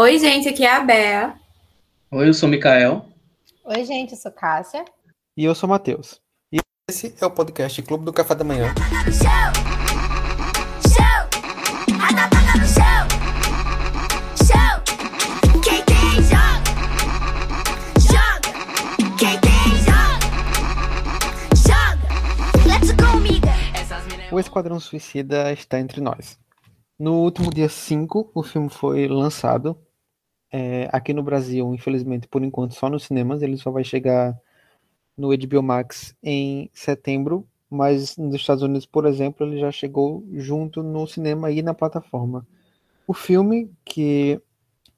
Oi, gente, aqui é a Bea. Oi, eu sou o Mikael. Oi, gente, eu sou Cássia. E eu sou o Matheus. E esse é o podcast Clube do Café da Manhã. O Esquadrão Suicida está entre nós. No último dia 5, o filme foi lançado. É, aqui no Brasil, infelizmente, por enquanto, só nos cinemas. Ele só vai chegar no HBO Max em setembro. Mas nos Estados Unidos, por exemplo, ele já chegou junto no cinema e na plataforma. O filme, que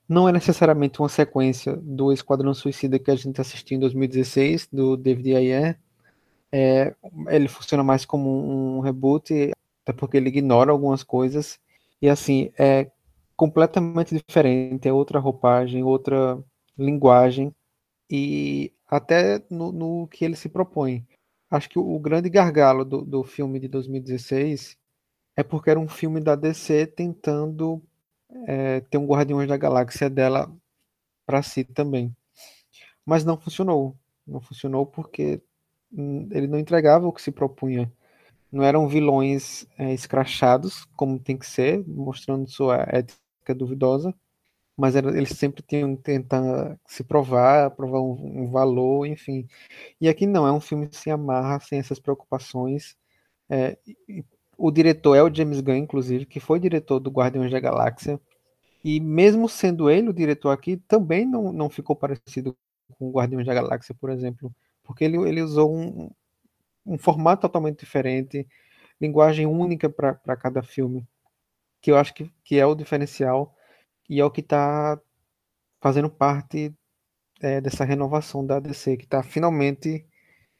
não é necessariamente uma sequência do Esquadrão Suicida que a gente assistiu em 2016, do David Ayer, é, ele funciona mais como um reboot, até porque ele ignora algumas coisas. E assim, é completamente diferente, é outra roupagem, outra linguagem, e até no, no que ele se propõe. Acho que o, grande gargalo do, do filme de 2016 é porque era um filme da DC tentando é, ter um Guardiões da Galáxia dela para si também. Mas não funcionou. Não funcionou porque Hum, ele não entregava o que se propunha. Não eram vilões é, escrachados, como tem que ser, mostrando sua ética duvidosa, mas era, eles sempre tinham que tentar se provar, provar um, um, valor, enfim. E aqui não, é um filme sem amarra, sem essas preocupações. É, o diretor é o James Gunn, inclusive, que foi diretor do Guardiões da Galáxia, e mesmo sendo ele o diretor aqui, também não, não ficou parecido com o Guardiões da Galáxia, por exemplo porque ele, ele usou um, um formato totalmente diferente, linguagem única para cada filme, que eu acho que, que é o diferencial e é o que está fazendo parte é, dessa renovação da DC, que está finalmente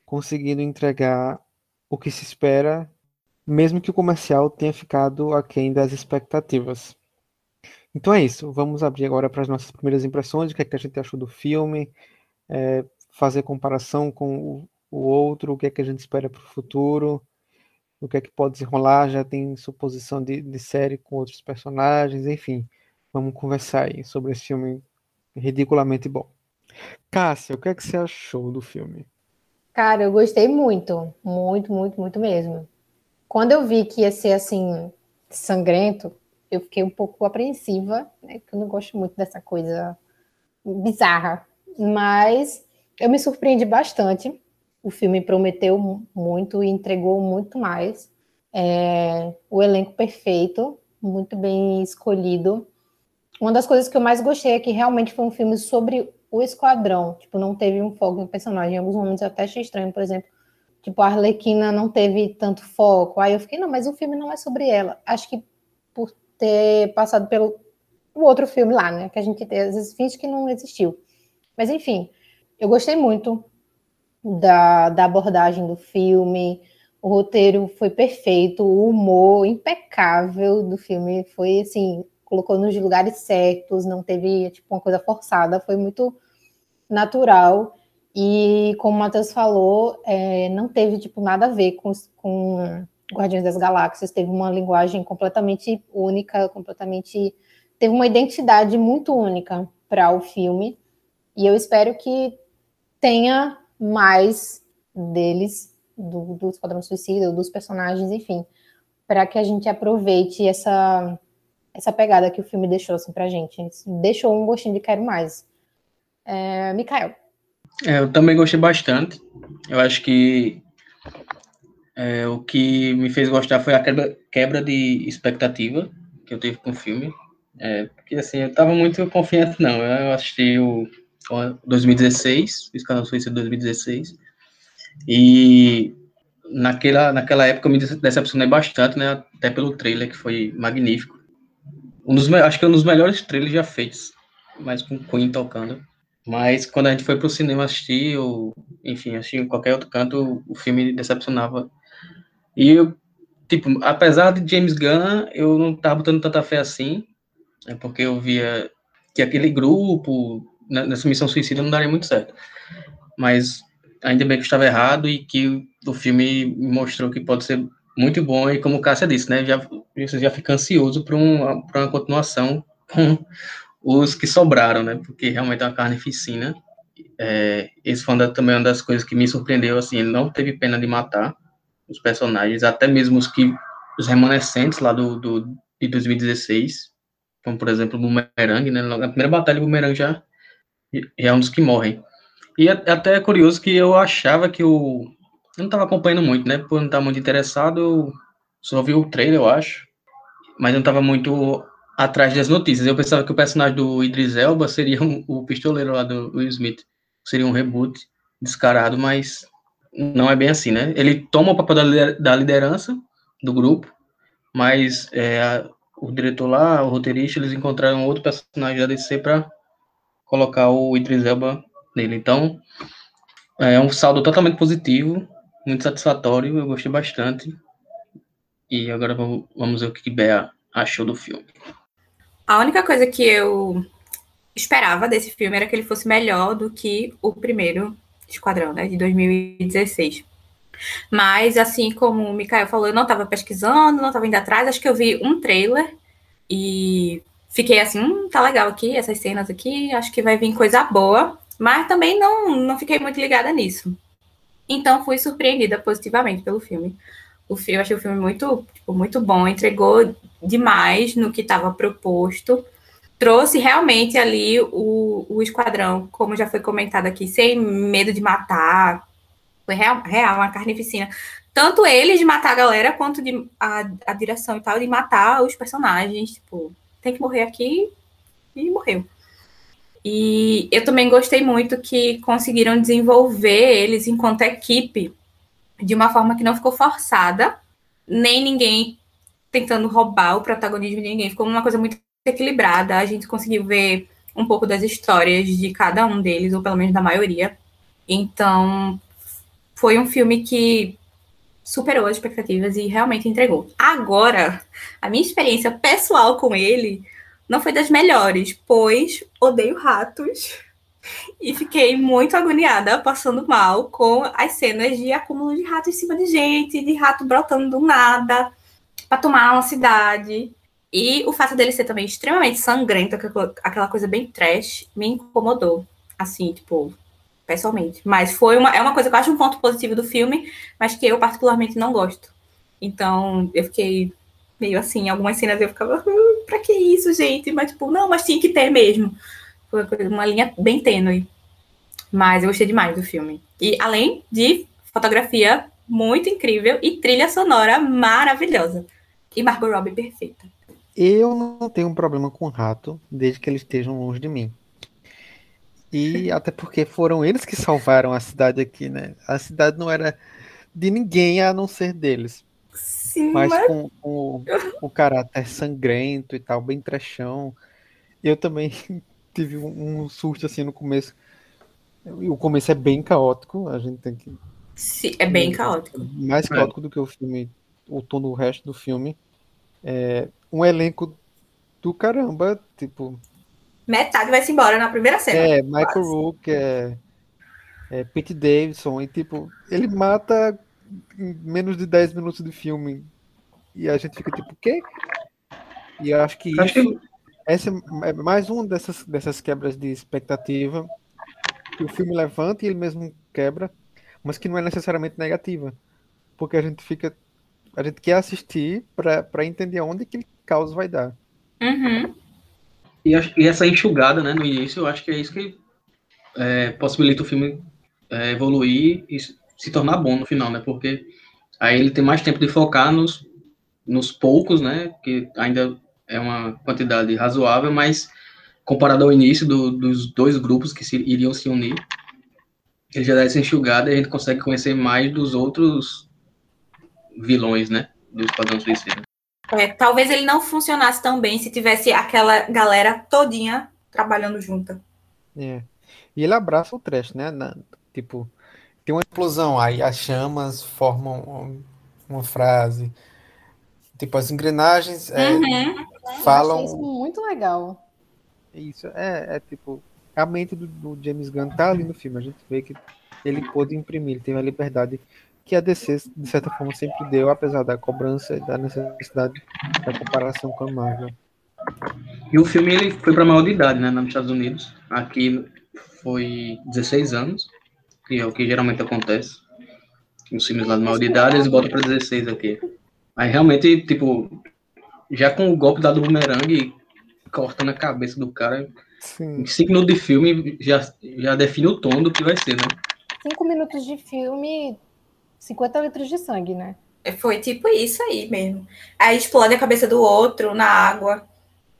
conseguindo entregar o que se espera, mesmo que o comercial tenha ficado aquém das expectativas. Então é isso, vamos abrir agora para as nossas primeiras impressões, o que, é que a gente achou do filme, é, fazer comparação com o, o outro, o que é que a gente espera para o futuro, o que é que pode desenrolar, já tem suposição de, de série com outros personagens, enfim. Vamos conversar aí sobre esse filme ridiculamente bom. Cássia, o que é que você achou do filme? Cara, eu gostei muito, muito, muito, muito mesmo. Quando eu vi que ia ser assim, sangrento, eu fiquei um pouco apreensiva, né? Porque eu não gosto muito dessa coisa bizarra. Mas eu me surpreendi bastante. O filme prometeu muito e entregou muito mais. É, o elenco perfeito, muito bem escolhido. Uma das coisas que eu mais gostei é que realmente foi um filme sobre o esquadrão. Tipo, não teve um foco no personagem. Em alguns momentos eu até achei estranho, por exemplo. Tipo, a Arlequina não teve tanto foco. Aí eu fiquei, não, mas o filme não é sobre ela. Acho que por ter passado pelo o outro filme lá, né? Que a gente às vezes finge que não existiu. Mas enfim, eu gostei muito da, da abordagem do filme, o roteiro foi perfeito, o humor impecável do filme foi assim, colocou nos lugares certos, não teve tipo uma coisa forçada, foi muito natural. E como o Matheus falou, é, não teve tipo nada a ver com, com Guardiões das Galáxias, teve uma linguagem completamente única, completamente teve uma identidade muito única para o filme. E eu espero que tenha mais deles, do, do Esquadrão Suicida, dos personagens, enfim, para que a gente aproveite essa, essa pegada que o filme deixou assim, pra gente. Deixou um gostinho de quero mais. É, Mikael. É, eu também gostei bastante. Eu acho que é, o que me fez gostar foi a quebra, quebra de expectativa que eu tive com o filme. É, porque assim, eu tava muito confiante, não. Eu assisti o 2016, fiz Canal Suíça 2016. E naquela, naquela época eu me decepcionei bastante, né? Até pelo trailer, que foi magnífico. Um dos, acho que é um dos melhores trailers já feitos, mas com Queen tocando. Mas quando a gente foi pro cinema assistir, ou, enfim, assistir em qualquer outro canto, o filme decepcionava. E eu, tipo, apesar de James Gunn, eu não tava botando tanta fé assim, é porque eu via que aquele grupo, nessa missão suicida não daria muito certo. Mas ainda bem que estava errado e que o filme mostrou que pode ser muito bom e como o Cássia disse, né, já, você já fica ansioso para um, uma continuação com os que sobraram, né? Porque realmente é uma carnificina. É, esse foi também uma das coisas que me surpreendeu, assim, não teve pena de matar os personagens, até mesmo os que os remanescentes lá do, do de 2016, como por exemplo o Boomerang, né? Na primeira batalha o Boomerang já, já é um dos que morrem. E é, até é curioso que eu achava que o eu não estava acompanhando muito, né? Por não estar muito interessado, eu só vi o trailer, eu acho, mas não estava muito atrás das notícias. Eu pensava que o personagem do Idris Elba seria um, o pistoleiro lá do Will Smith, seria um reboot descarado, mas não é bem assim, né? Ele toma o papel da liderança do grupo, mas é, o diretor lá, o roteirista, eles encontraram outro personagem da DC para colocar o Idris Elba nele. Então, é um saldo totalmente positivo, muito satisfatório, eu gostei bastante. E agora vamos ver o que Bea achou do filme. A única coisa que eu esperava desse filme era que ele fosse melhor do que o primeiro Esquadrão, né, de 2016. Mas, assim como o Mikael falou, eu não estava pesquisando, não estava indo atrás, acho que eu vi um trailer e fiquei assim, hum, tá legal aqui, essas cenas aqui, acho que vai vir coisa boa, mas também não, não fiquei muito ligada nisso. Então, fui surpreendida positivamente pelo filme. O filme, achei o filme muito, tipo, muito bom, entregou demais no que estava proposto trouxe realmente ali o, o esquadrão, como já foi comentado aqui, sem medo de matar. Foi real, real uma carnificina. Tanto eles de matar a galera, quanto de, a, a direção e tal, de matar os personagens. Tipo, tem que morrer aqui e morreu. E eu também gostei muito que conseguiram desenvolver eles enquanto equipe de uma forma que não ficou forçada, nem ninguém tentando roubar o protagonismo de ninguém. Ficou uma coisa muito equilibrada. A gente conseguiu ver um pouco das histórias de cada um deles, ou pelo menos da maioria. Então, foi um filme que superou as expectativas e realmente entregou. Agora, a minha experiência pessoal com ele não foi das melhores, pois odeio ratos e fiquei muito agoniada, passando mal com as cenas de acúmulo de rato em cima de gente, de rato brotando do nada para tomar uma cidade. E o fato dele ser também extremamente sangrento, aquela coisa bem trash, me incomodou. Assim, tipo, pessoalmente. Mas foi uma, é uma coisa que eu acho um ponto positivo do filme, mas que eu particularmente não gosto. Então, eu fiquei meio assim, algumas cenas eu ficava, uh, pra que isso, gente? Mas, tipo, não, mas tinha que ter mesmo. Foi uma linha bem tênue. Mas eu gostei demais do filme. E além de fotografia muito incrível e trilha sonora maravilhosa. E Margot Robbie perfeita. Eu não tenho um problema com rato, desde que eles estejam longe de mim. E até porque foram eles que salvaram a cidade aqui, né? A cidade não era de ninguém a não ser deles. Sim, mas, mas... Com, com, o caráter sangrento e tal, bem trechão. Eu também tive um, susto assim no começo. O começo é bem caótico, a gente tem que. Sim, é bem caótico. Mais caótico é. do que o filme, o tom do resto do filme. É, um elenco do caramba, tipo. Metade vai se embora na primeira cena. É, Michael Rook, é, é Pete Davidson, e tipo, ele mata em menos de 10 minutos de filme. E a gente fica tipo, o quê? E eu acho que acho isso. Que... Essa é mais uma dessas, dessas quebras de expectativa que o filme levanta e ele mesmo quebra, mas que não é necessariamente negativa. Porque a gente fica. A gente quer assistir para entender aonde que ele caos vai dar. Uhum. E, e, essa enxugada, né, no início, eu acho que é isso que é, possibilita o filme é, evoluir e se tornar bom no final, né? Porque aí ele tem mais tempo de focar nos, nos poucos, né? Que ainda é uma quantidade razoável, mas comparado ao início do, dos dois grupos que se, iriam se unir, ele já dá essa enxugada e a gente consegue conhecer mais dos outros vilões, né? Do Esquadrão Suicida. É, talvez ele não funcionasse tão bem se tivesse aquela galera todinha trabalhando junta. É. E ele abraça o trash, né? Na, tipo, tem uma explosão, aí as chamas formam uma frase. Tipo, as engrenagens é, uhum. falam. isso muito legal. Isso, é, é tipo. A mente do, do, James Gunn tá ali no filme. A gente vê que ele pôde imprimir, ele teve a liberdade que a DC, de certa forma, sempre deu, apesar da cobrança e da necessidade da comparação com a Marvel. E o filme ele foi para maior de idade, né, nos Estados Unidos. Aqui foi 16 anos, que é o que geralmente acontece. Nos filmes lá de maior de idade, eles botam para 16 aqui. Aí realmente, tipo, já com o golpe da do bumerangue cortando a cabeça do cara, Sim. em 5 minutos de filme já, já define o tom do que vai ser, né? 5 minutos de filme, 50 litros de sangue, né? Foi tipo isso aí mesmo. Aí explode a cabeça do outro na água.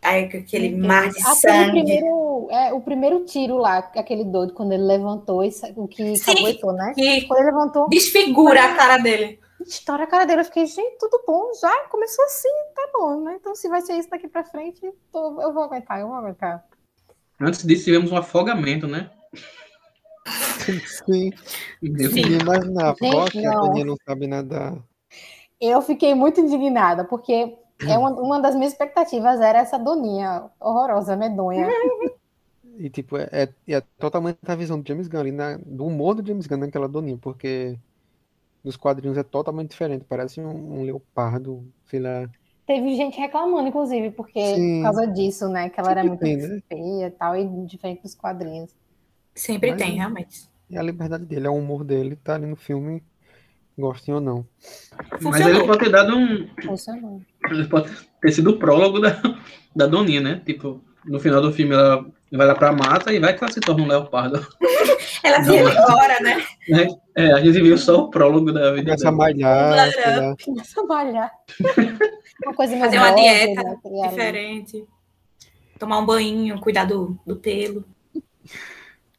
Aí aquele mar de sangue. Primeiro, é, o primeiro tiro lá, aquele doido, quando ele levantou, o que caguetou, né? Que quando ele levantou. Desfigura a cara dele. Estoura a cara dele. Eu fiquei, gente, tudo bom, já começou assim, tá bom, né? Então, se vai ser isso daqui pra frente, tô, eu vou aguentar, eu vou aguentar. Antes disso, tivemos um afogamento, né? Sim. Sim. Imaginar, gente, que a Daniela não sabe nadar. Eu fiquei muito indignada, porque é uma, uma das minhas expectativas era essa doninha horrorosa, medonha. E, tipo, é, é, é totalmente a visão do James Gunn ali, na, do humor do James Gunn naquela doninha, porque nos quadrinhos é totalmente diferente, parece um, um leopardo, sei lá. Teve gente reclamando, inclusive, porque Sim. por causa disso, né? Que ela era muito tem, né? feia e tal, e diferente dos quadrinhos. Sempre Mas, tem, realmente. É a liberdade dele, é o humor dele, tá ali no filme, gostem ou não. Funcionou. Mas ele pode ter dado um. Funcionou. Ele pode ter sido o prólogo da, da Doninha, né? Tipo, no final do filme ela vai lá pra mata e vai que ela se torna um leopardo. ela se embora, né? É, é, a gente viu só o prólogo da vida. Começa a malhar. Começa a malhar. Uma coisa Fazer uma dieta né, diferente. Tomar um banho, cuidar do, do pelo.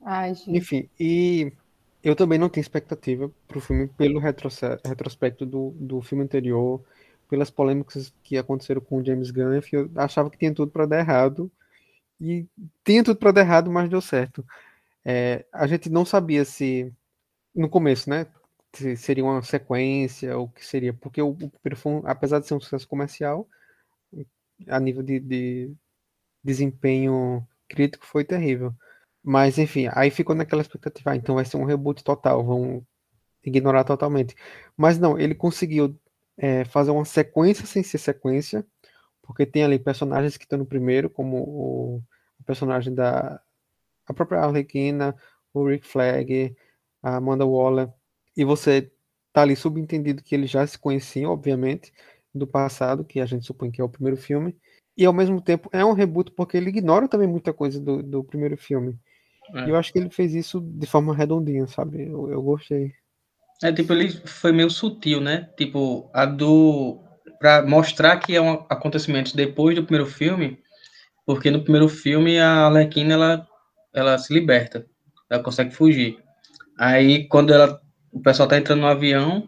Ai, Enfim, e eu também não tenho expectativa para o filme pelo retrospecto do, do filme anterior, pelas polêmicas que aconteceram com o James Gunn. Eu achava que tinha tudo para dar errado. E tinha tudo para dar errado, mas deu certo. É, a gente não sabia se, no começo, né? Se seria uma sequência, ou que seria. Porque o, o apesar de ser um sucesso comercial, a nível de, de desempenho crítico foi terrível. Mas, enfim, aí ficou naquela expectativa, ah, então vai ser um reboot total, vão ignorar totalmente. Mas não, ele conseguiu é, fazer uma sequência sem ser sequência, porque tem ali personagens que estão no primeiro, como o, o personagem da a própria Arlequina, o Rick Flag, a Amanda Waller, e você tá ali subentendido que eles já se conheciam, obviamente, do passado, que a gente supõe que é o primeiro filme, e ao mesmo tempo é um reboot porque ele ignora também muita coisa do, do primeiro filme. É. E eu acho que ele fez isso de forma redondinha, sabe? Eu, eu gostei. É, tipo, ele foi meio sutil, né? Tipo, a do. Pra mostrar que é um acontecimento depois do primeiro filme, porque no primeiro filme a Alequina ela, ela se liberta, ela consegue fugir. Aí quando ela, o pessoal tá entrando no avião,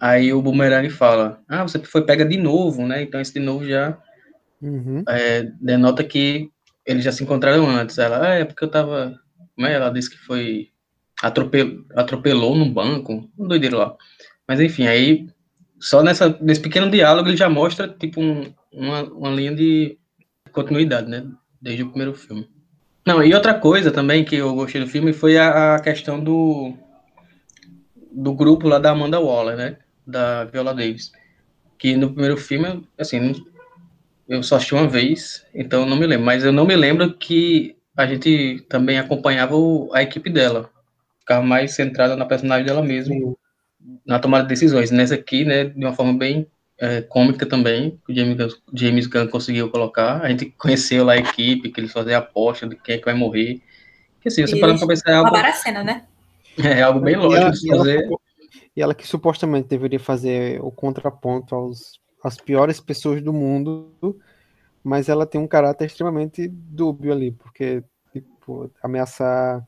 aí o Boomerang fala: Ah, você foi pega de novo, né? Então esse de novo já uhum. é, denota que eles já se encontraram antes. Ela, ah, é porque eu tava. Como é? Ela disse que foi. Atropelou, atropelou num banco, um doideiro lá. Mas enfim, aí, só nessa, nesse pequeno diálogo ele já mostra, tipo, um, uma, uma linha de continuidade, né? Desde o primeiro filme. Não, e outra coisa também que eu gostei do filme foi a, a questão do. do grupo lá da Amanda Waller, né? Da Viola Davis. Que no primeiro filme, assim, eu só assisti uma vez, então eu não me lembro. Mas eu não me lembro que a gente também acompanhava o, a equipe dela. Ficava mais centrada na personagem dela mesmo, na tomada de decisões. Nessa aqui, né, de uma forma bem é, cômica também, que o James, James Gunn conseguiu colocar. A gente conheceu lá a equipe, que eles faziam aposta de quem é que vai morrer. Que assim, você parando pra pensar é algo... a cena, né? É algo bem lógico de fazer. E ela que supostamente deveria fazer o contraponto aos as piores pessoas do mundo, mas ela tem um caráter extremamente dúbio ali, porque tipo, ameaçar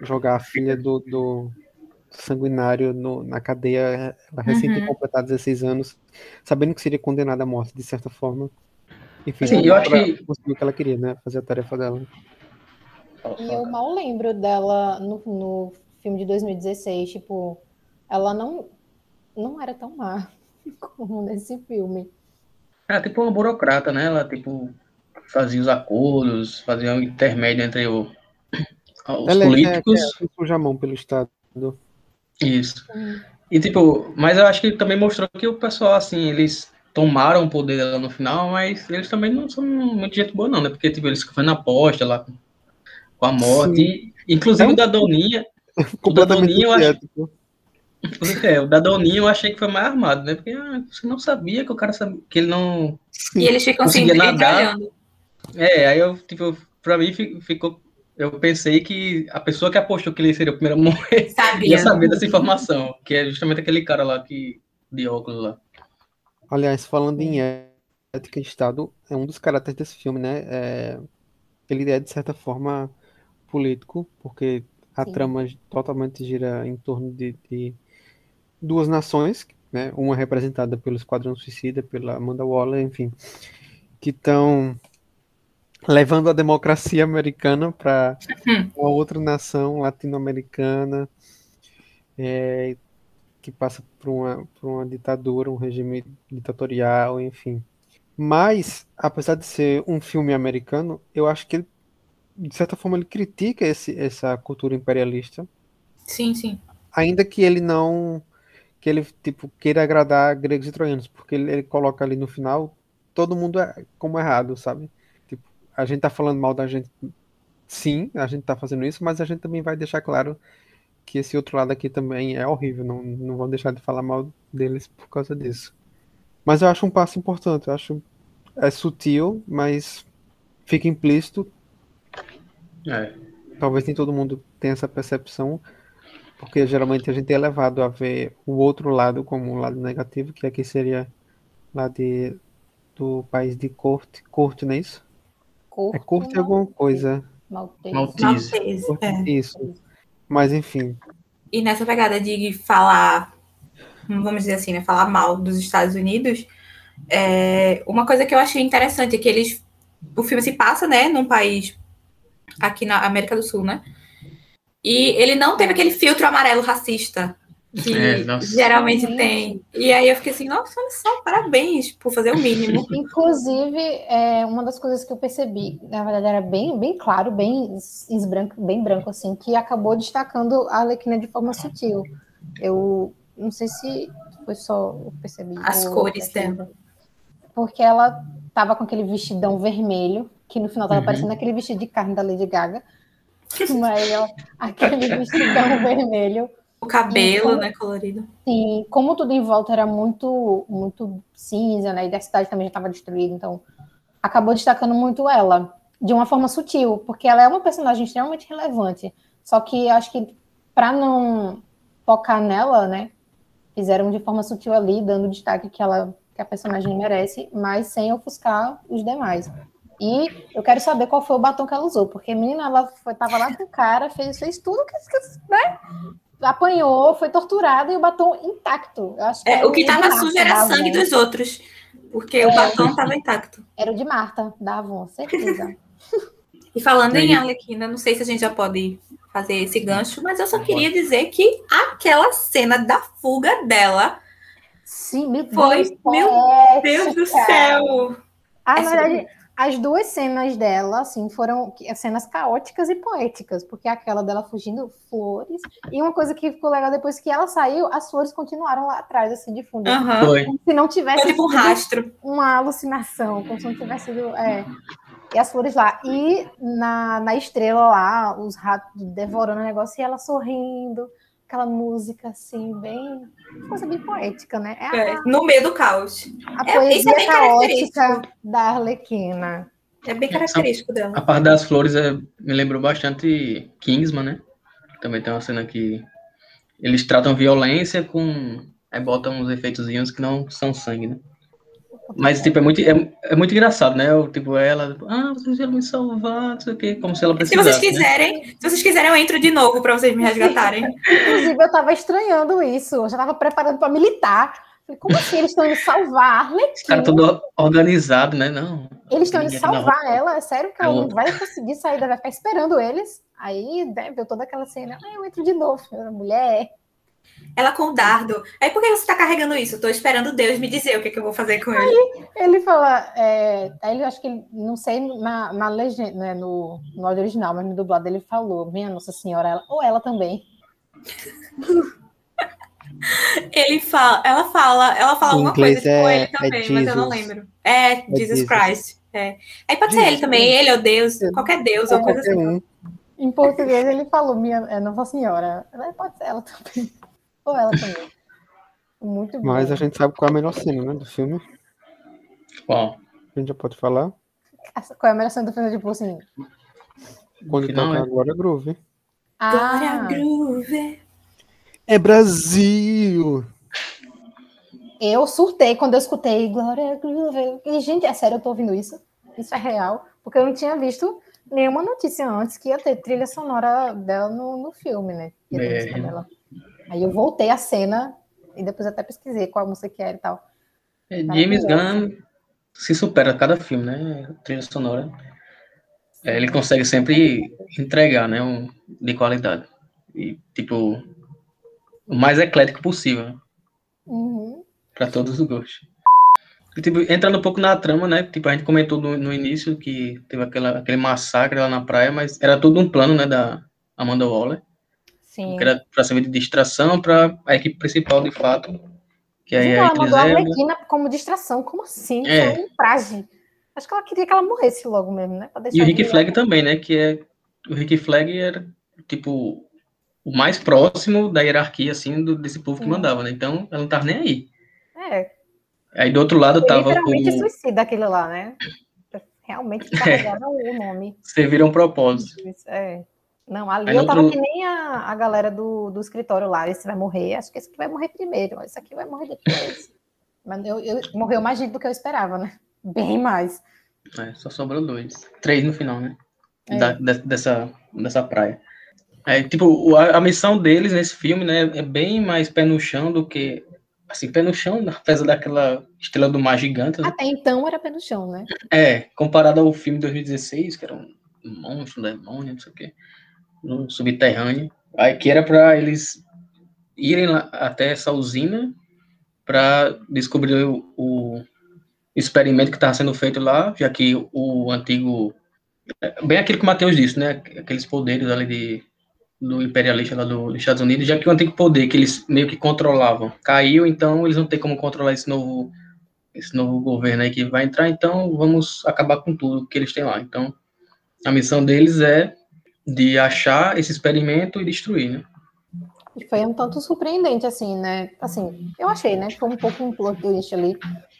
jogar a filha do, do sanguinário no, na cadeia, ela recém uhum. completar 16 anos, sabendo que seria condenada à morte, de certa forma. Enfim, Sim, eu acho que conseguiu o que ela queria, né? Fazer a tarefa dela. E eu mal lembro dela no, no filme de 2016, tipo, ela não, não era tão má como nesse filme. Era tipo uma burocrata, né? Ela, tipo, fazia os acordos, fazia um intermédio entre o, os Ela políticos. É, é, a mão pelo Estado. Isso. E, tipo, mas eu acho que também mostrou que o pessoal, assim, eles tomaram o poder dela no final, mas eles também não são muito gente boa, não, né? Porque tipo, eles ficam na aposta lá com, a morte. E, inclusive é um... o da Doninha. o da Doninha, eu acho. É, o da Doninha eu achei que foi mais armado, né? Porque ah, você não sabia que o cara sabia, que ele não. E eles ficam assim, nadar. É, aí eu, tipo, pra mim ficou. Eu pensei que a pessoa que apostou que ele seria o primeiro a morrer sabia. ia saber dessa informação, que é justamente aquele cara lá que. de óculos lá. Aliás, falando em ética de Estado, é um dos caracteres desse filme, né? É, ele é, de certa forma, político, porque a Sim. trama totalmente gira em torno de, de, duas nações, né? Uma representada pelo Esquadrão Suicida, pela Amanda Waller, enfim, que estão levando a democracia americana para uhum. uma outra nação latino-americana. É, que passa por uma, por uma ditadura, um regime ditatorial, enfim. Mas, apesar de ser um filme americano, eu acho que ele, de certa forma, ele critica esse, essa cultura imperialista. Sim, sim. Ainda que ele não que ele tipo queira agradar gregos e troianos, porque ele, ele coloca ali no final todo mundo é como errado, sabe? Tipo, a gente tá falando mal da gente, sim, a gente tá fazendo isso, mas a gente também vai deixar claro que esse outro lado aqui também é horrível. Não, não vou deixar de falar mal deles por causa disso. Mas eu acho um passo importante. Eu acho é sutil, mas fica implícito. É. Talvez nem todo mundo tenha essa percepção, porque geralmente a gente é levado a ver o outro lado como um lado negativo, que aqui seria lá de, do país de corte. Corte, não é isso? Corte, é corte alguma coisa. Maltese. Maltese. Maltese. É. Isso. Mas enfim. E nessa pegada de falar, vamos dizer assim, né, falar mal dos Estados Unidos, é, uma coisa que eu achei interessante é que eles, o filme se passa, né, num país aqui na América do Sul, né? E ele não teve aquele filtro amarelo racista que é, geralmente tem. E aí eu fiquei assim, nossa, olha só, parabéns por fazer o mínimo. Inclusive, é, uma das coisas que eu percebi, na verdade era bem, bem claro, bem branco, bem branco, assim, que acabou destacando a Alequina de forma sutil. Eu não sei se foi só eu percebi. As cores dela. Porque ela tava com aquele vestidão vermelho, que no final tava uhum. parecendo aquele vestido de carne da Lady Gaga. Mas ó, aquele vestidão vermelho o cabelo, como, né, colorido. Sim, como tudo em volta era muito, muito cinza, né, e a cidade também já estava destruída, então acabou destacando muito ela, de uma forma sutil, porque ela é uma personagem extremamente relevante. Só que acho que para não focar nela, né, fizeram de forma sutil ali, dando o destaque que ela que a personagem merece, mas sem ofuscar os demais. E eu quero saber qual foi o batom que ela usou, porque a menina ela foi, tava lá com o cara, fez, fez tudo que, né? apanhou, foi torturada e o batom intacto. É, o que estava sujo era sangue dos outros, porque é, o batom estava intacto. Era o de Marta, da Avon, certeza. e falando em Arlequina, não sei se a gente já pode fazer esse gancho, mas eu só queria dizer que aquela cena da fuga dela Sim, meu foi, Deus, meu Deus do céu. Ah, na verdade, as duas cenas dela, assim, foram cenas caóticas e poéticas, porque aquela dela fugindo flores, e uma coisa que ficou legal depois que ela saiu, as flores continuaram lá atrás, assim, de fundo. Uhum. Como se não tivesse Foi tipo um rastro. uma alucinação, como se não tivesse sido. É, e as flores lá. E na, na estrela lá, os ratos devorando o negócio, e ela sorrindo aquela música assim, bem. coisa bem poética, né? É, é no meio do caos. A é, poesia é caótica da Arlequina. É bem característico dela. A parte das flores é, me lembrou bastante Kingsman, né? Também tem uma cena que eles tratam violência com. Aí botam uns efeitozinhos que não são sangue, né? Mas, tipo, é muito, é, é muito engraçado, né? Eu, tipo, ela, ah, vocês vão me salvar, não sei o quê, como se ela precisasse. Se vocês né? quiserem, né? se vocês quiserem, eu entro de novo para vocês me resgatarem. Inclusive, eu tava estranhando isso, eu já tava preparando para militar. Falei, como assim eles estão indo salvar Arlequina? Os caras todo organizado, né? Não. Eles estão indo salvar não. ela, é sério que ela não vai conseguir sair, vai ficar esperando eles. Aí, né, viu toda aquela cena, ah, eu entro de novo, mulher. Ela com o dardo. Aí por que você tá carregando isso? Eu tô esperando Deus me dizer o que, que eu vou fazer com ele. Aí ele fala, é, aí ele acho que ele, não sei na, na legenda, né, no, no áudio original, mas no dublado ele falou, minha Nossa Senhora, ela, ou ela também. Ele fala, ela fala, ela fala alguma coisa com é- ele é também, mas eu não lembro. É, Jesus, Jesus. Christ. É. Aí pode ser Jesus. ele também, ele ou Deus, qualquer Deus ou coisa Qualquer assim. um. Em português ele falou minha é Nossa Senhora. Pode ser ela também. Ou ela também. Muito bom. Mas a gente sabe qual é a melhor cena, né, do filme. Qual? A gente já pode falar. Qual é a melhor cena do filme? Tipo assim. Quando toca é. agora Groove. Glória Ah, Groove. É Brasil! eu surtei quando eu escutei Glória Groove. E, gente, é sério, eu tô ouvindo isso? Isso é real? Porque eu não tinha visto nenhuma notícia antes que ia ter trilha sonora dela no, no filme, né? Ia ter É. música dela. Aí eu voltei a cena e depois até pesquisei qual música que era e tal. É, James. Gunn se supera a cada filme, né? Trilha sonora. É, ele consegue sempre entregar, né? Um, de qualidade. E, tipo, o mais eclético possível, né? Uhum. Pra todos os gostos. E, tipo, entrando um pouco na trama, né? Tipo, a gente comentou no, no início que teve aquela, aquele massacre lá na praia, mas era tudo um plano, né? Da Amanda Waller. Sim. Que pra servir de distração pra a equipe principal, de fato. Que aí é a ela mandou a Eliseu, né? Arlequina como distração. Como assim? É. Foi um traje. Acho que ela queria que ela morresse logo mesmo, né? E o Rick Flag também, né? Que é. O Rick Flag era, tipo, o mais próximo da hierarquia, assim, do, desse povo que Sim. mandava, né? Então, ela não tava nem aí. É, Aí do outro lado foi tava literalmente o. suicida aquele lá, né? Realmente carregava o nome. Serviram um propósito. Isso, É. Não, ali Aí eu tava outro- que nem a, a galera do, do escritório lá. Esse vai morrer, acho que esse aqui vai morrer primeiro, esse aqui vai morrer depois. Mas eu, eu- morreu mais gente do que eu esperava, né? Bem mais. É, só sobrou dois. Três no final, né? É. Da- de- dessa, dessa praia. É, tipo, a, a missão deles nesse filme, né? É bem mais pé no chão do que. Assim, pé no chão, apesar daquela estrela do mar gigante, né? Até então era pé no chão, né? É, comparado ao filme de 2016, que era um monstro, um demônio, não sei o quê, no subterrâneo, aí que era para eles irem lá até essa usina para descobrir o, o experimento que estava sendo feito lá, já que o antigo, é, bem aquilo que o Matheus disse, né, aqueles poderes ali de, do imperialista lá do- dos Estados Unidos, já que o antigo poder que eles meio que controlavam caiu, então eles não têm como controlar esse novo esse novo governo aí que vai entrar, então vamos acabar com tudo que eles têm lá. Então, a missão deles é de achar esse experimento e destruir, né? E foi um tanto surpreendente, assim, né? Assim, eu achei, né? Foi um pouco um plot twist ali.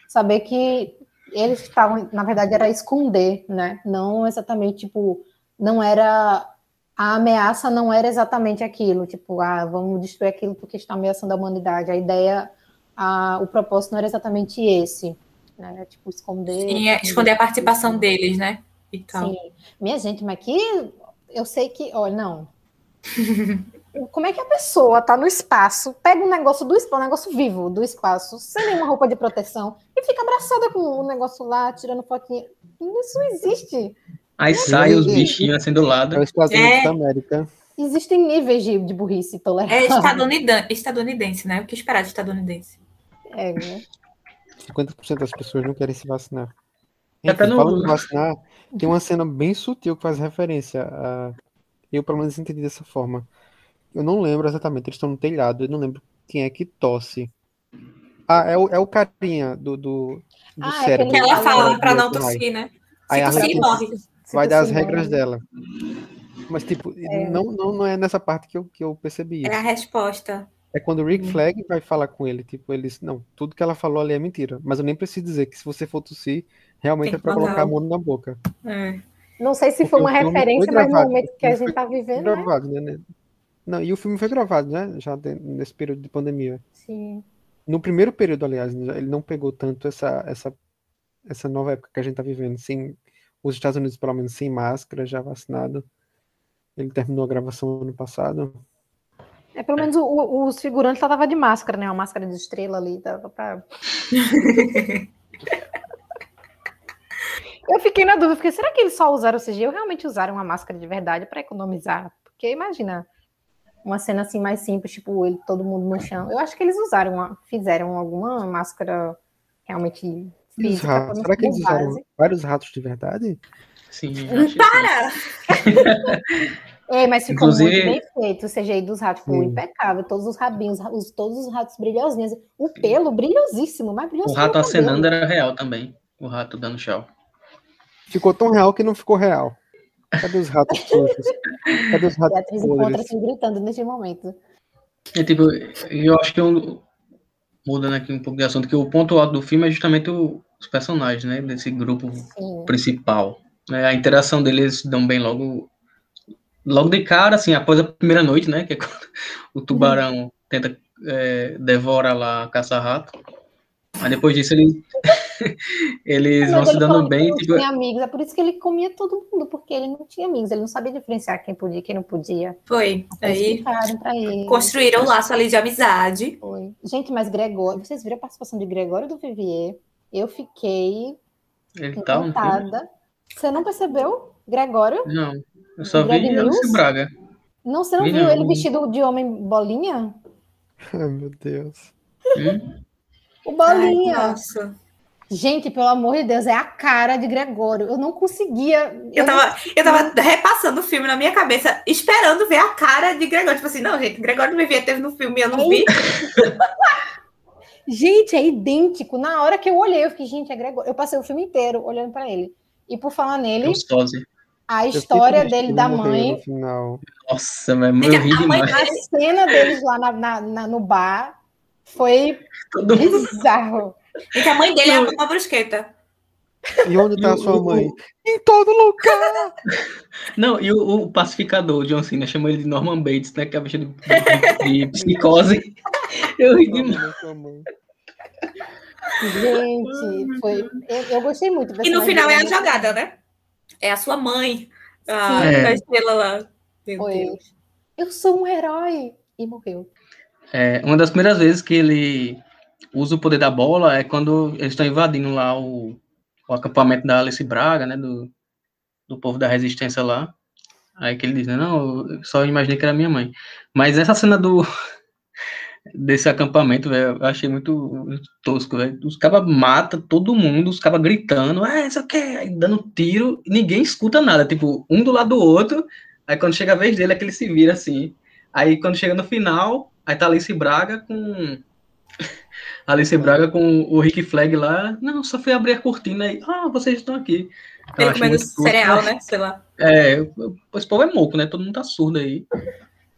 Saber que eles estavam, na verdade, era esconder, né? Não exatamente, tipo, não era. A ameaça não era exatamente aquilo, tipo, ah, vamos destruir aquilo porque está ameaçando a humanidade. A ideia, a, o propósito não era exatamente esse, né? Tipo, esconder. Sim, é esconder a participação deles, né? E tal. Sim. Minha gente, mas que eu sei que, olha, não. Como é que a pessoa tá no espaço, pega um negócio do espaço, um negócio vivo do espaço, sem nenhuma roupa de proteção, e fica abraçada com o negócio lá, tirando fotinha? Isso não existe. Aí sai os bichinhos assim do É o lado. Estados É. Da América. Existem níveis de, de burrice É toleráveis. estadunidan- estadunidense, né? O que esperar de estadunidense? É, né? 50% das pessoas não querem se vacinar. É pra Enfim, não- falando em vacinar, tem uma cena bem sutil que faz referência a. Eu, pelo menos, entendi dessa forma. Eu não lembro exatamente, eles estão no telhado, eu não lembro quem é que tosse. Ah, é o, é o carinha do, do, do Ah, é cérebro. Que ela fala pra não tossir, né? Aí Se a tossir, morre. Vai dar as regras dela. Mas, tipo, não, não, não é nessa parte que eu, que eu percebi É a isso. resposta. É quando o Rick Flag vai falar com ele, tipo, eles, não, tudo que ela falou ali é mentira. Mas eu nem preciso dizer que se você for tossir, realmente é mandar. colocar a mão na boca. É. Não sei se Porque foi uma filme foi referência, mas no gravado, momento que a gente foi tá vivendo, né? gravado, né? Não, e o filme foi gravado, né? Já nesse período de pandemia. Sim. No primeiro período, aliás, né, ele não pegou tanto essa, essa, essa nova época que a gente tá vivendo, sem os Estados Unidos, pelo menos, sem máscara, já vacinado. Ele terminou a gravação ano passado. É, pelo menos o, o, os figurantes lá tava de máscara, né? Uma máscara de estrela ali, dava pra... Eu fiquei na dúvida, porque será que eles só usaram o CGI ou realmente usaram uma máscara de verdade para economizar? Porque imagina uma cena assim mais simples, tipo ele todo mundo no chão. Eu acho que eles usaram, uma, fizeram alguma máscara realmente os física. Será que eles base. usaram vários ratos de verdade? Sim, Para! Ei, mas ficou Inclusive- muito bem feito. O CGI dos ratos ficou Sim. impecável. Todos os rabinhos, os, todos os ratos brilhosinhos. O pelo brilhosíssimo, mais brilhoso O rato acenando era real também. O rato dando tchau. Ficou tão real que não ficou real. Cadê os ratos sujos? Cadê os ratos Beatriz encontra podres? assim gritando neste momento. É tipo, eu acho que eu, mudando aqui um pouco de assunto, que o ponto alto do filme é justamente o- os personagens, né? Desse grupo Sim. principal. né, a interação deles dão bem logo. Logo de cara, assim, após a primeira noite, né? Que é quando o tubarão tenta é, devora lá a caça-rato. Mas depois disso eles, eles vão se ele dando bem. não Tipo, tinha amigos, é por isso que ele comia todo mundo, porque ele não tinha amigos, ele não sabia diferenciar quem podia e quem não podia. Foi. Aí ele. construíram o laço ali de amizade. Foi. Gente, mas Gregório, vocês viram a participação de Gregório do Vivier? Eu fiquei ele tá encantada. Você não percebeu? Gregório? Não, eu só Greg vi Mills? Braga. Não, você não Vi viu não. ele vestido de homem bolinha? Ai, meu Deus. Hum? O Ai, bolinha. nossa. Gente, pelo amor de Deus, é a cara de Gregório. Eu não conseguia. Eu não- tava, eu tava repassando o filme na minha cabeça, esperando ver a cara de Gregório. Tipo assim, não, gente, Gregório não me via, teve no filme, eu não vi. Gente, é idêntico. Na hora que eu olhei, eu fiquei, gente, é Gregório. Eu passei o filme inteiro olhando pra ele. E por falar nele, a Eu história dele ele da mãe, No final. Nossa, mas eu ri demais. a cena deles lá na- na- na- no bar foi Todo mundo bizarro. Gente, a mãe dele é uma brusqueta. E onde tá E a o- sua o- mãe? Em todo lugar! Não, e o, o pacificador, o John Cena, chamou ele de Norman Bates, né? Que é vestido de, de psicose. Eu ri demais. Gente, foi. Eu, eu gostei muito. E no final é a jogada, né? É a sua mãe, a, Sim. a estrela lá. Meu. Deus. Eu sou um herói. E morreu. É, uma das primeiras vezes que ele usa o poder da bola é quando eles estão invadindo lá o, o acampamento da Alice Braga, né? Do, do povo da resistência lá. Aí que ele diz, né, não, eu só imaginei que era minha mãe. Mas essa cena do desse acampamento, velho, eu achei muito, tosco, velho. Os cabas matam todo mundo, os cabas gritando, é, isso aqui, aí dando tiro, ninguém escuta nada, tipo, um do lado do outro, aí quando chega a vez dele é que ele se vira assim. Aí quando chega no final, aí tá Alice Braga com. Alice Braga com o Rick Flag lá. Não, só fui abrir a cortina aí. Ah, vocês estão aqui. Eu Ele comendo cereal, né? Sei lá. É, esse povo é moco, né? Todo mundo tá surdo aí.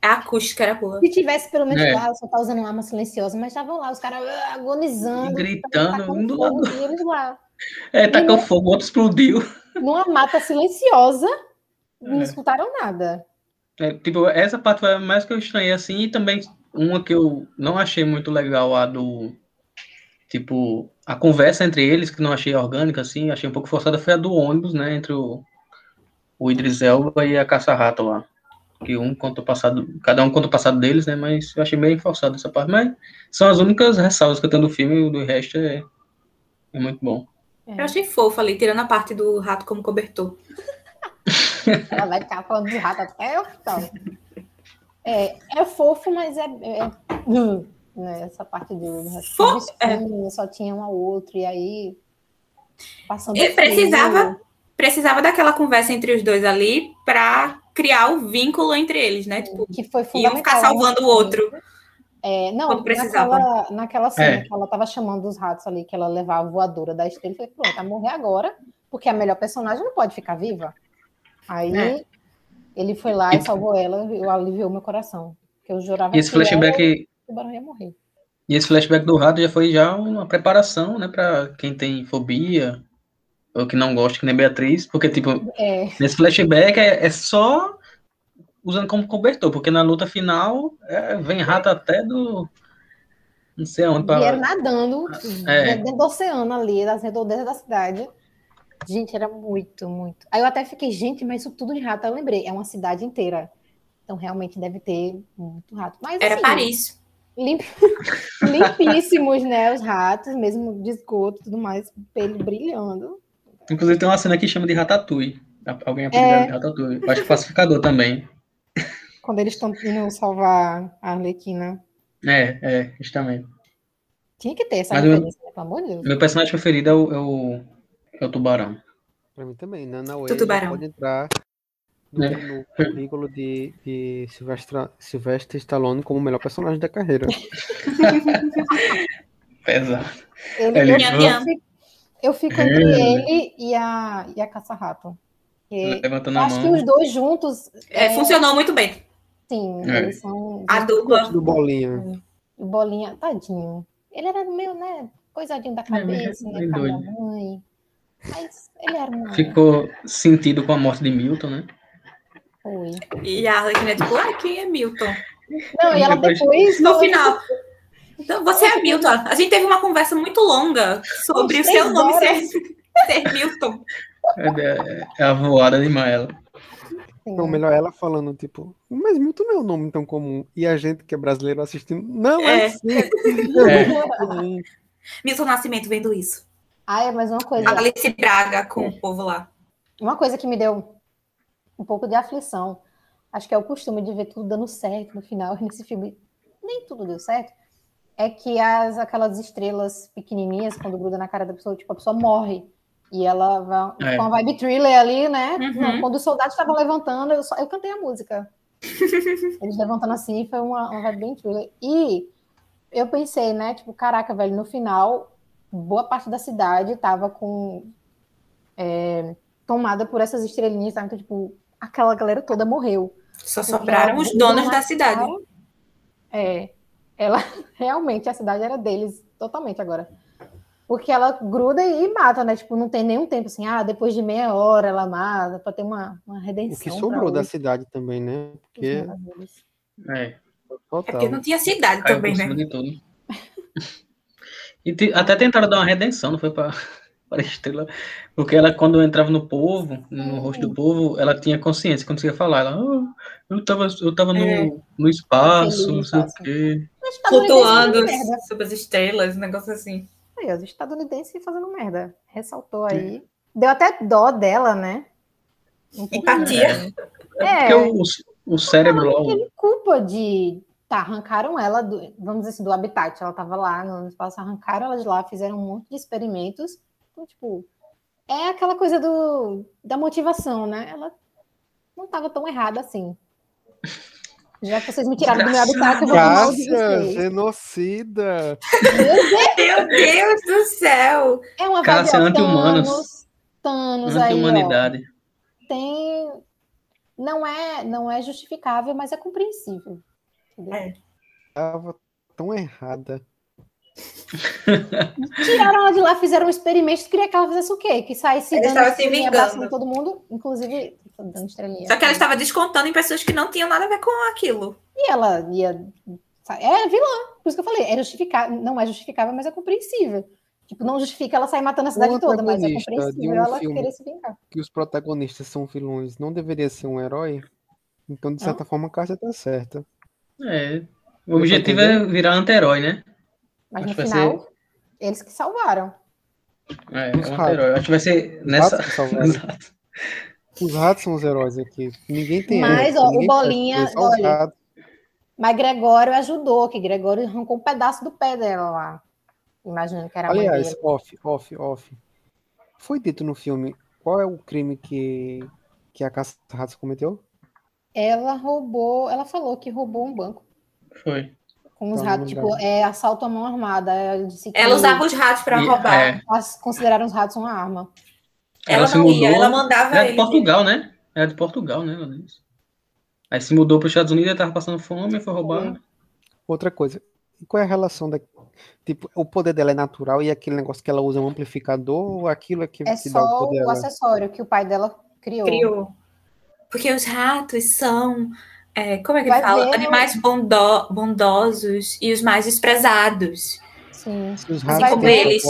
A acústica era boa. Se tivesse pelo menos É. lá, só tá usando uma arma silenciosa, mas estavam lá, os caras ah, agonizando. E gritando, um do fogo, lado. E eles lá. É, tacou fogo, o outro explodiu. Numa mata silenciosa, não É. escutaram nada. É, tipo, essa parte foi mais que eu estranhei assim, e também uma que eu não achei muito legal, a do. Tipo, a conversa entre eles, que não achei orgânica, assim, achei um pouco forçada, foi a do ônibus, né? Entre o, o Idris Elba e a Caça-Rato lá. Que um conta o passado, cada um conta o passado deles, né? Mas eu achei meio forçado essa parte. Mas são as únicas ressalvas que eu tenho do filme, e o do resto é, é muito bom. Eu achei fofo ali, tirando a parte do rato como cobertor. Ela vai ficar falando de rato até o final. É, é fofo, mas é. é- hum, né, essa parte do. Fo- dos filmes, Só tinha um ao outro, e aí. Passando E frio. precisava- Precisava daquela conversa entre os dois ali pra criar o vínculo entre eles, né? Tipo, Que foi iam fundamental. ficar salvando o outro. É, não, quando precisava. naquela, naquela cena É. que ela tava chamando os ratos ali, que ela levava a voadora da estrela, eu falei, pronto, vai morrer agora, porque a melhor personagem não pode ficar viva. Aí É. ele foi lá e E- salvou ela, e aliviou meu coração. Porque eu jurava E esse que ela- flashback. o tubarão ia morrer. E esse flashback do rato já foi já uma preparação, né, para quem tem fobia ou que não gosta, que nem Beatriz, porque tipo, É, nesse flashback é, é só usando como cobertor, porque na luta final é, vem rato até do não sei aonde para nadando É. dentro do oceano ali, das redondezas da cidade. Gente, era muito, muito. Aí eu até fiquei, gente, mas isso tudo de rato, eu lembrei, é uma cidade inteira. Então realmente deve ter muito rato. Mas, Era assim, Paris. Limp... Limpíssimos, né? Os ratos, mesmo de esgoto e tudo mais, pelo brilhando. Inclusive tem uma cena que chama de Ratatouille. Alguém apelidou É. de Ratatouille. Eu acho que pacificador também. Quando eles estão indo salvar a Arlequina. É, é, justamente. Tinha que ter essa Mas eu- referência, né? Pelo amor de Deus. Meu personagem preferido é o, é o, é o tubarão. Pra mim também, Nana Do Way tubarão. pode entrar do que no currículo de, de Sylvester, Sylvester Stallone como o melhor personagem da carreira. Pesado. Ele, Ele- eu, fico, eu fico entre ele e a, e a Caça-Rato. Levantando Eu a acho que mão. os dois juntos, É, funcionou muito bem. sim, É. eles são. A dupla. Do Bolinha. O Bolinha, tadinho. Ele era meio, né, coisadinho da cabeça, meio- né, meio com a doido. minha mãe. Mas ele era uma... Ficou sentido com a morte de Milton, né? Foi. E a Arlequina, tipo, ai, quem é Milton? Não, e ela Depois-. No final. Então, você é Milton. A gente teve uma conversa muito longa sobre o seu nome ser, ser Milton. É, é a voada de Maela. Não, melhor ela falando, tipo, mas Milton não é um nome tão comum. E a gente que é brasileiro assistindo, não é, É. assim. É. Milton Nascimento vendo isso. Ai, mas uma coisa, Alice Braga com o povo lá. uma coisa que me deu um pouco de aflição, acho que é o costume de ver tudo dando certo no final, nesse filme nem tudo deu certo, é que as, aquelas estrelas pequenininhas, quando gruda na cara da pessoa, tipo, a pessoa morre. E ela vai É. com a vibe thriller ali, né? Uhum. Quando os soldados estavam levantando, eu, só, eu cantei a música. Eles levantando assim, foi uma, uma vibe bem thriller. E eu pensei, né? Tipo, caraca, velho, no final, boa parte da cidade tava com. é, tomada por essas estrelinhas, sabe? Então, tipo, aquela galera toda morreu. Só Porque sobraram os donos da cidade. É. Ela realmente a cidade era deles totalmente agora. Porque ela gruda e mata, né? Tipo, não tem nenhum tempo assim, ah, depois de meia hora ela mata, pra ter uma, uma O redenção. que pra sobrou da cidade também, né? Porque. É. É total. porque não tinha cidade Caiu também, por né? E te- até tentaram dar uma redenção, não foi para para a estrela, porque ela quando entrava no povo, no rosto do povo, ela tinha consciência, conseguia falar, ela, "Ah, eu tava, eu tava no, É. no espaço, no não sei o espaço. quê. Flutuando sobre as estrelas, um negócio assim. Aí, os estadunidenses fazendo merda. Ressaltou aí. Deu até dó dela, né? Um. Empatia. É, Porque o, o cérebro lá, o- teve culpa de. Tá, arrancaram ela, do, vamos dizer assim, do habitat. Ela tava lá no espaço, arrancaram ela de lá, fizeram um monte de experimentos. Então, tipo, é aquela coisa do, da motivação, né? Ela não tava tão errada assim. Já que vocês me tiraram do meu habitat, eu vou vocês. genocida. Meu Deus do céu! É uma Cássia, anti-humanos. Thanos, Thanos aí, ó. tem não é não é justificável, mas é compreensível. É. Tava tão errada. Tiraram ela de lá, fizeram um experimento, queria que ela fizesse o quê? Que saísse Ela dando estava se vingando. todo mundo, inclusive dando estrelinha. Só que ela estava descontando em pessoas que não tinham nada a ver com aquilo. E ela ia é vilã, por isso que eu falei, é justificável, não é justificável, mas é compreensível. Tipo, não justifica ela sair matando a cidade toda, mas é compreensível um ela querer se vingar. Que os protagonistas são vilões, não deveria ser um herói? Então, de certa forma, a Cássia tá certa. É. O objetivo é virar anti-herói, né? Mas Acho no final, eles que salvaram. É, Os é um ratos. anti-herói. Acho que vai ser Os nessa. ratos que salvaram. Exato. Os ratos são os heróis aqui. Ninguém tem Mas, ó, o Bolinha, olha. Mas Gregório ajudou, que Gregório arrancou um pedaço do pé dela lá. Imaginando que era Aliás, dele. off, off, off. Foi dito no filme qual é o crime que, que a Caça-Ratos cometeu? Ela roubou, ela falou que roubou um banco Foi. com os Então, ratos, tipo, é assalto à mão armada. Ela disse que Ela usava os ratos para roubar. é, elas consideraram os ratos uma arma. Ela se não ia, mudou. ela mandava Era de ele. Portugal, né? Era de Portugal, né? ela. Aí se mudou para os Estados Unidos, ele tava passando fome, foi roubar. Outra coisa, qual é a relação da. Tipo, o poder dela é natural e aquele negócio que ela usa é um amplificador ou aquilo é que, É o só poder o dela? acessório que o pai dela criou. Criou. Porque os ratos são, é, como é que Vai ele fala? ver, Animais bondo- bondosos e os mais desprezados. Sim. Os Vai ratos como têm eles.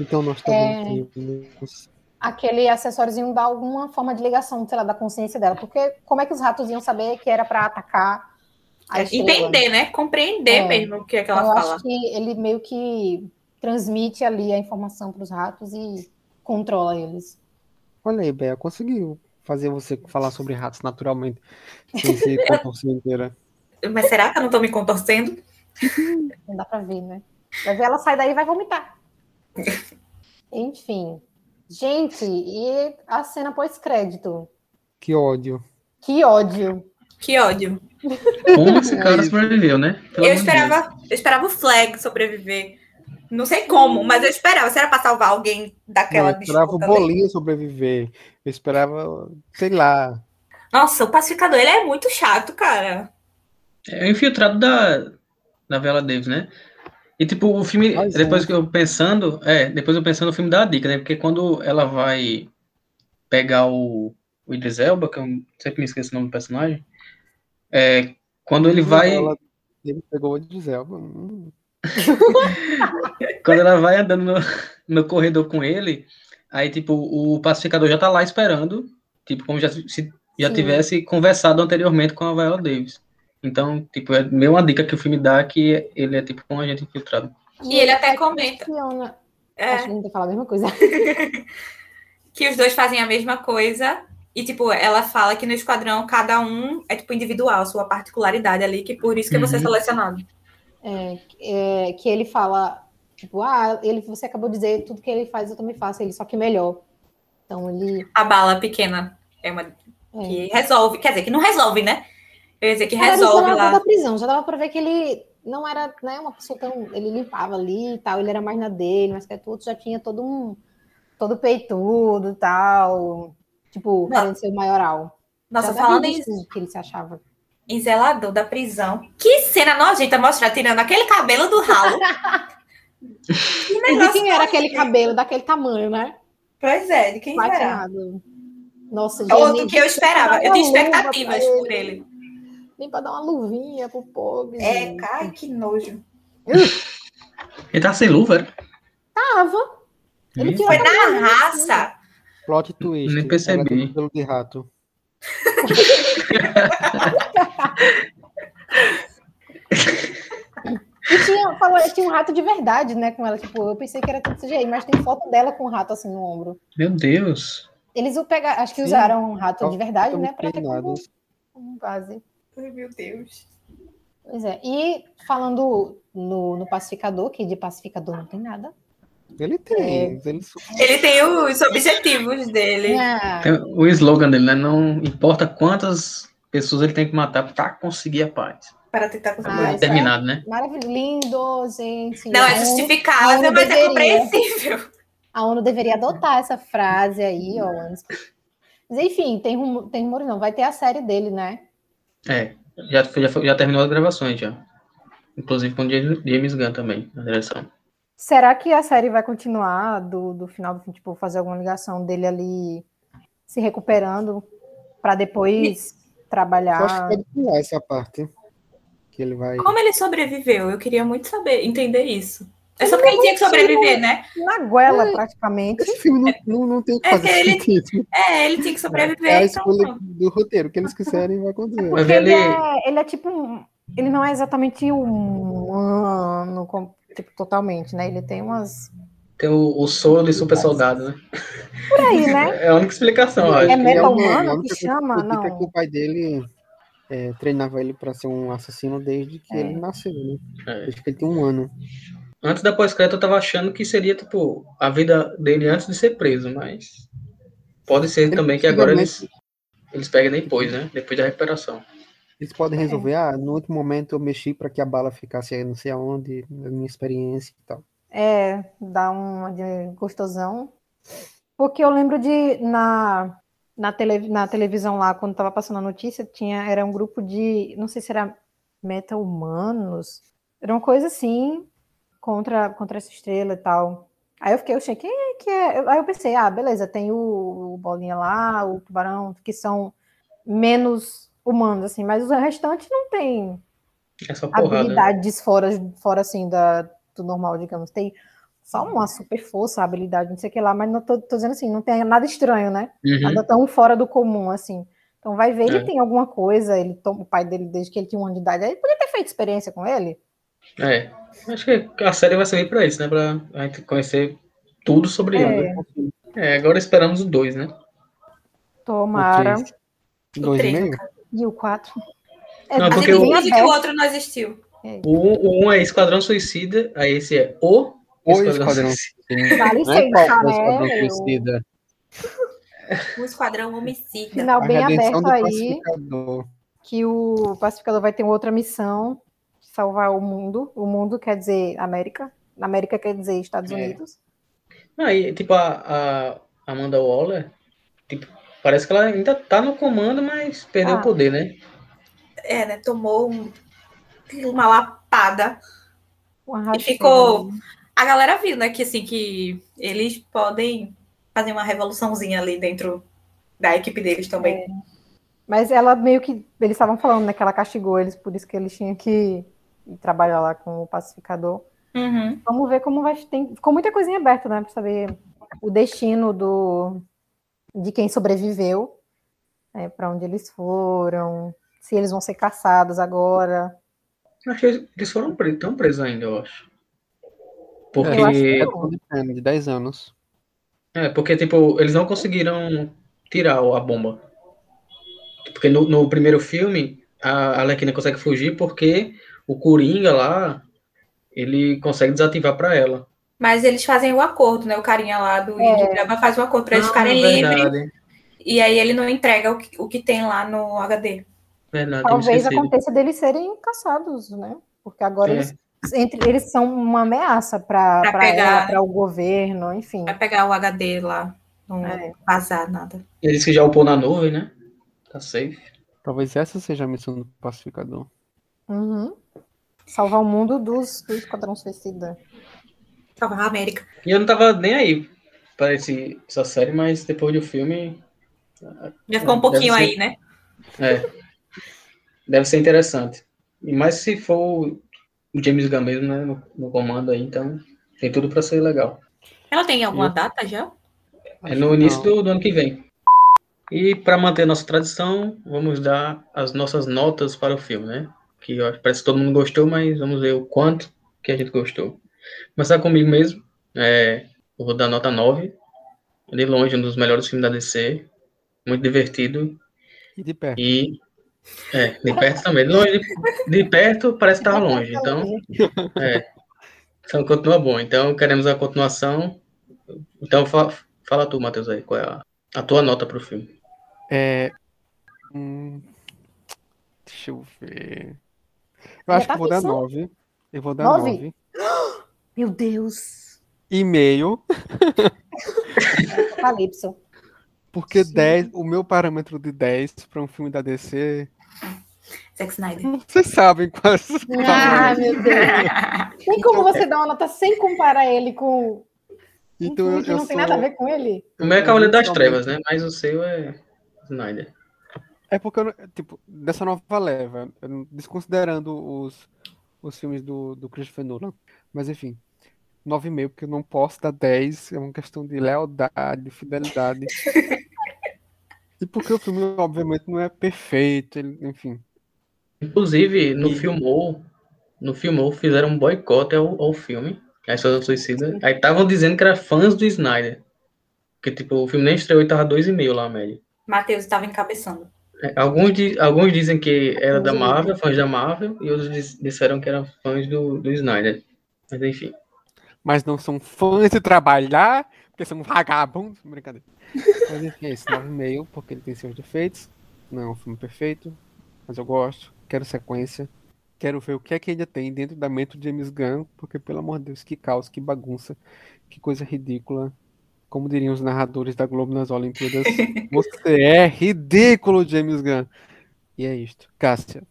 então nós É. temos. Aquele acessóriozinho dá alguma forma de ligação, sei lá, da consciência dela. Porque como é que os ratos iam saber que era para atacar a estrela? Entender, né? Compreender É. mesmo o que é que Eu ela fala. acho que ele meio que transmite ali a informação para os ratos e controla eles. Olha aí, Bea, conseguiu fazer você falar sobre ratos naturalmente, sem ser contorção inteira. Mas será que eu não tô me contorcendo? Não dá para ver, né? Vai ver ela sai daí e vai vomitar. Enfim. Gente, e a cena pós-crédito? Que ódio. Que ódio. Que ódio. Como esse cara sobreviveu, né? Pelo eu esperava, eu esperava o Flag sobreviver. Não sei como, mas eu esperava. Será para salvar alguém daquela Eu esperava o Bolinha sobreviver. Eu esperava, sei lá. Nossa, o pacificador, ele é muito chato, cara. É o infiltrado da, da Vela Davis, né? E tipo, o filme, mas depois é. que eu pensando, é, depois eu pensando, o filme dá a dica, né? Porque quando ela vai pegar o, o Idris Elba, que eu sempre me esqueço o nome do personagem, é, quando ele vai... Ela, ele pegou o Idris Elba. Hum. quando ela vai andando no, no corredor com ele, aí tipo, o pacificador já tá lá esperando, tipo, como já, se já Sim. tivesse conversado anteriormente com a Viola Davis. Então, tipo, é meio uma dica que o filme dá que ele é tipo um agente infiltrado. E ele até comenta. É. Acho que não falar a mesma coisa. que os dois fazem a mesma coisa. E, tipo, ela fala que no esquadrão cada um é, tipo, individual, sua particularidade ali, que por isso que uhum. você é uhum. selecionado. É, é, que ele fala, tipo, ah, ele, você acabou de dizer, tudo que ele faz eu também faço, ele só que melhor. Então ele. A bala pequena é uma. É. Que resolve, quer dizer, que não resolve, né? Eu ia dizer que resolve lá. da prisão, já dava para ver que ele não era né, uma pessoa tão. Ele limpava ali e tal, ele era mais na dele, mas que tudo já tinha todo um. todo peitudo e tal. Tipo, querendo ser o maioral. Nossa, já falando em. Que ele se achava. Em zelador da prisão. Que cena nojenta mostrar tirando aquele cabelo do ralo. e de quem era aquele cabelo daquele tamanho, né? Pois é, de quem era? Nossa, é outro que eu esperava. Eu tinha expectativas por ele nem para dar uma luvinha pro pobre. É, cai, que nojo. Ele tá sem luva, era? Tava. Ele Foi na raça. Plot twist. Nem percebi. Pelo de rato. E tinha, falou, tinha um rato de verdade, né, com ela. Tipo, eu pensei que era tudo CGI, mas tem foto dela com um rato assim no ombro. Meu Deus. Eles o pegaram, acho que Sim. usaram um rato de verdade, né, para ter como, como base. Ai, meu Deus. Pois é. E falando no, no pacificador, que de pacificador não tem nada. Ele tem. É. Ele... ele... tem os objetivos dele. É. o slogan dele, né? Não importa quantas pessoas ele tem que matar para conseguir a paz. Para tentar conseguir ah, Terminado, é né? Maravilhoso. Lindo, gente. Não é justificável, mas é deveria, é compreensível. A ONU deveria adotar essa frase aí, ó. Mas enfim, tem, tem rumores, não. Vai ter a série dele, né? É, já, já, já terminou as gravações já. Inclusive com o James Gunn também, na direção. Será que a série vai continuar do, do final do fim, tipo, fazer alguma ligação dele ali se recuperando para depois e... trabalhar? Eu acho que pode pular essa parte. Que ele vai. Como ele sobreviveu? Eu queria muito saber, entender isso. É só porque ele tinha que sobreviver, né? Na goela, é, praticamente. Esse filme não, não, não tem o que é fazer. Ele, é, ele tinha que sobreviver. É a então escolha então, do roteiro, o que eles quiserem vai acontecer. Mas ele... Ele, é, ele é tipo um, Ele não é exatamente humano, tipo, totalmente, né? Ele tem umas. Tem o, o solo de super soldado, né? Por aí, né? É a única explicação, é, acho. É meta humano que chama? Não. Que o pai dele é, treinava ele para ser um assassino desde que é. ele nasceu, né? É. Desde que ele tem um ano. Antes da pós-crédito eu tava achando que seria, tipo, a vida dele antes de ser preso, mas pode ser também que agora eles, eles peguem depois, né? Depois da recuperação. Eles podem resolver, é. ah, no último momento eu mexi para que a bala ficasse aí, não sei aonde, na minha experiência e tal. É, dá uma de gostosão. Porque eu lembro de, na, na, tele, na televisão lá, quando tava passando a notícia, tinha, era um grupo de, não sei se era meta-humanos, era uma coisa assim, contra, contra essa estrela e tal. Aí eu fiquei, eu achei, quem é que é? Aí eu pensei, ah, beleza, tem o, o Bolinha lá, o Tubarão, que são menos humanos, assim, mas os restantes não tem Essa porrada, habilidades né? fora, fora, assim, da, do normal, digamos. Tem só uma super força, habilidade, não sei o que lá, mas não tô, tô dizendo assim, não tem nada estranho, né? Uhum. Nada tão fora do comum, assim. Então vai ver, ele é. tem alguma coisa, ele o pai dele desde que ele tinha um ano de idade, ele podia ter feito experiência com ele. É, acho que a série vai servir pra isso, né? Pra a gente conhecer tudo sobre é. ele. É, agora esperamos o 2, né? Tomara. O dois e meio? E o 4. É, não, porque o, que o outro não existiu. É. O 1 um é Esquadrão Suicida, aí esse é o o Esquadrão, Suicida. Vale não é Suicida. O Esquadrão Homicida. Final bem aberto aí, que o pacificador vai ter outra missão, salvar o mundo. O mundo quer dizer América. América quer dizer Estados É. Unidos. Não, e, tipo, a, a Amanda Waller, tipo, parece que ela ainda tá no comando, mas perdeu Ah. o poder, né? É, né? Tomou um- uma lapada. Uma E ficou. A galera viu, né? Que assim, que eles podem fazer uma revoluçãozinha ali dentro da equipe deles também. Mas ela meio que. Eles estavam falando, né? Que ela castigou eles, por isso que eles tinham que ir trabalhar lá com o pacificador. Uhum. Vamos ver como vai. Tem, ficou muita coisinha aberta, né? Pra saber o destino do, de quem sobreviveu, né, para onde eles foram, se eles vão ser caçados agora. Acho que eles foram presos, estão presos ainda, eu acho. Porque, Eu acho que É de pena, de 10 anos. é, porque, tipo, eles não conseguiram tirar a bomba. Porque no, no primeiro filme, a Arlequina consegue fugir porque o Coringa lá, ele consegue desativar pra ela. Mas eles fazem o acordo, né? O carinha lá do É. Faz o acordo pra eles Ah, ficarem livres. E aí ele não entrega o que, o que tem lá no HD. verdade, Talvez aconteça deles serem caçados, né? Porque agora É. eles, entre, eles são uma ameaça para para o governo, enfim. Vai pegar o HD lá. Não É. vazar nada. Ele disse que já upou na nuvem, né? Tá safe. Talvez essa seja a missão do pacificador. Uhum. Salvar o mundo dos, do Esquadrão Suicida. Salvar a América. E eu não tava nem aí pra esse, essa série, mas depois do filme. Já ficou um pouquinho ser. aí, né? É. Deve ser interessante. E mais se for o James Gunn mesmo, né? No, no comando aí, então tem tudo pra ser legal. Ela tem alguma Eu- data já? É no início do, do ano que vem. E para manter nossa tradição, vamos dar as nossas notas para o filme, né? Que eu acho- parece que todo mundo gostou, mas vamos ver o quanto que a gente gostou. Começar comigo mesmo. É, eu vou dar nota 9. De longe, um dos melhores filmes da DC. Muito divertido. E de perto. E. É, de perto também. De, longe, de, de perto parece que estava longe. Então, é. Então continua bom. Então queremos a continuação. Então fa- fala tu, Matheus, aí, qual é a, a tua nota pro filme? É. hum, deixa eu ver. Eu acho tá que vou dar pensando? 9. Eu vou dar Nove? 9. Meu Deus! E meio, Apocalipso. Porque Sim. 10, o meu parâmetro de 10 para um filme da DC, Zack Snyder. vocês sabem quais. Ah, meu Deus! Tem como você dar uma nota sem comparar ele com Então filme eu, que eu não tem sou- nada a ver com ele? O meu é Cavaleiro das Trevas, né? Mas o seu é Snyder. É porque, eu tipo, dessa nova leva, desconsiderando os, os filmes do, do Christopher Nolan, mas enfim, 9,5, porque eu não posso dar 10, é uma questão de lealdade, fidelidade. E porque o filme, obviamente, não é perfeito, ele- enfim. Inclusive, no E- Filmou, no Filmou fizeram um boicote ao, ao filme, a Esquadrão Suicida. Aí estavam dizendo que era fãs do Snyder. Que, tipo, o filme nem estreou e tava 2,5 lá, a média. Matheus estava encabeçando. É, Alguns, di- alguns dizem que era da. Marvel, fãs da Marvel, e outros dis- disseram que eram fãs do, do Snyder. Mas enfim. Mas não são fãs de trabalhar, porque são vagabundos, brincadeira. Mas enfim, é isso, 9,5, porque ele tem seus defeitos. Não é um filme perfeito, mas eu gosto, quero sequência. Quero ver o que é que ainda tem dentro da mente do James Gunn, porque, pelo amor de Deus, que caos, que bagunça, que coisa ridícula. Como diriam os narradores da Globo nas Olimpíadas, você é ridículo, James Gunn. E é isto. Cássia,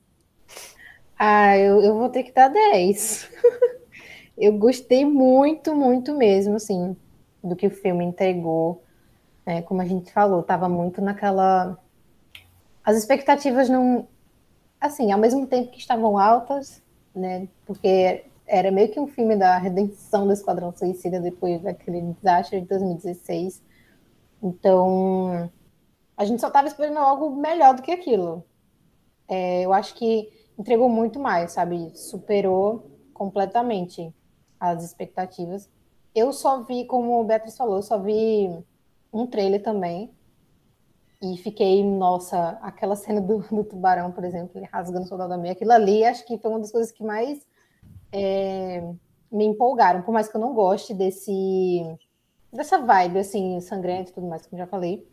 Ah, eu, eu vou ter que dar 10. Eu gostei muito, muito mesmo, assim, do que o filme entregou. É, como a gente falou, tava muito naquela. As expectativas não. Assim, ao mesmo tempo que estavam altas, né? Porque era meio que um filme da redenção do Esquadrão Suicida depois daquele desastre de 2016. Então, a gente só tava esperando algo melhor do que aquilo. É, eu acho que entregou muito mais, sabe? Superou completamente as expectativas. Eu só vi, como o Beatriz falou, eu só vi um trailer também. E fiquei, nossa, aquela cena do, do tubarão, por exemplo, ele rasgando o soldado da meia, aquilo ali, acho que foi uma das coisas que mais é, me empolgaram. Por mais que eu não goste desse dessa vibe, assim, sangrenta e tudo mais, como já falei.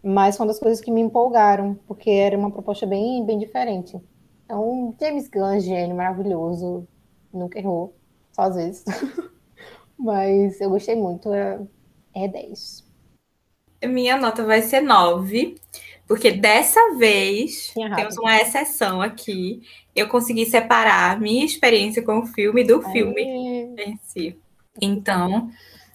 Mas foi uma das coisas que me empolgaram, porque era uma proposta bem, bem diferente. Então, James Gunn, gênio, maravilhoso, nunca errou, às vezes. Mas eu gostei muito, é, é 10. Minha nota vai ser 9, porque dessa vez temos uma exceção aqui. Eu consegui separar minha experiência com o filme do filme em si. Então,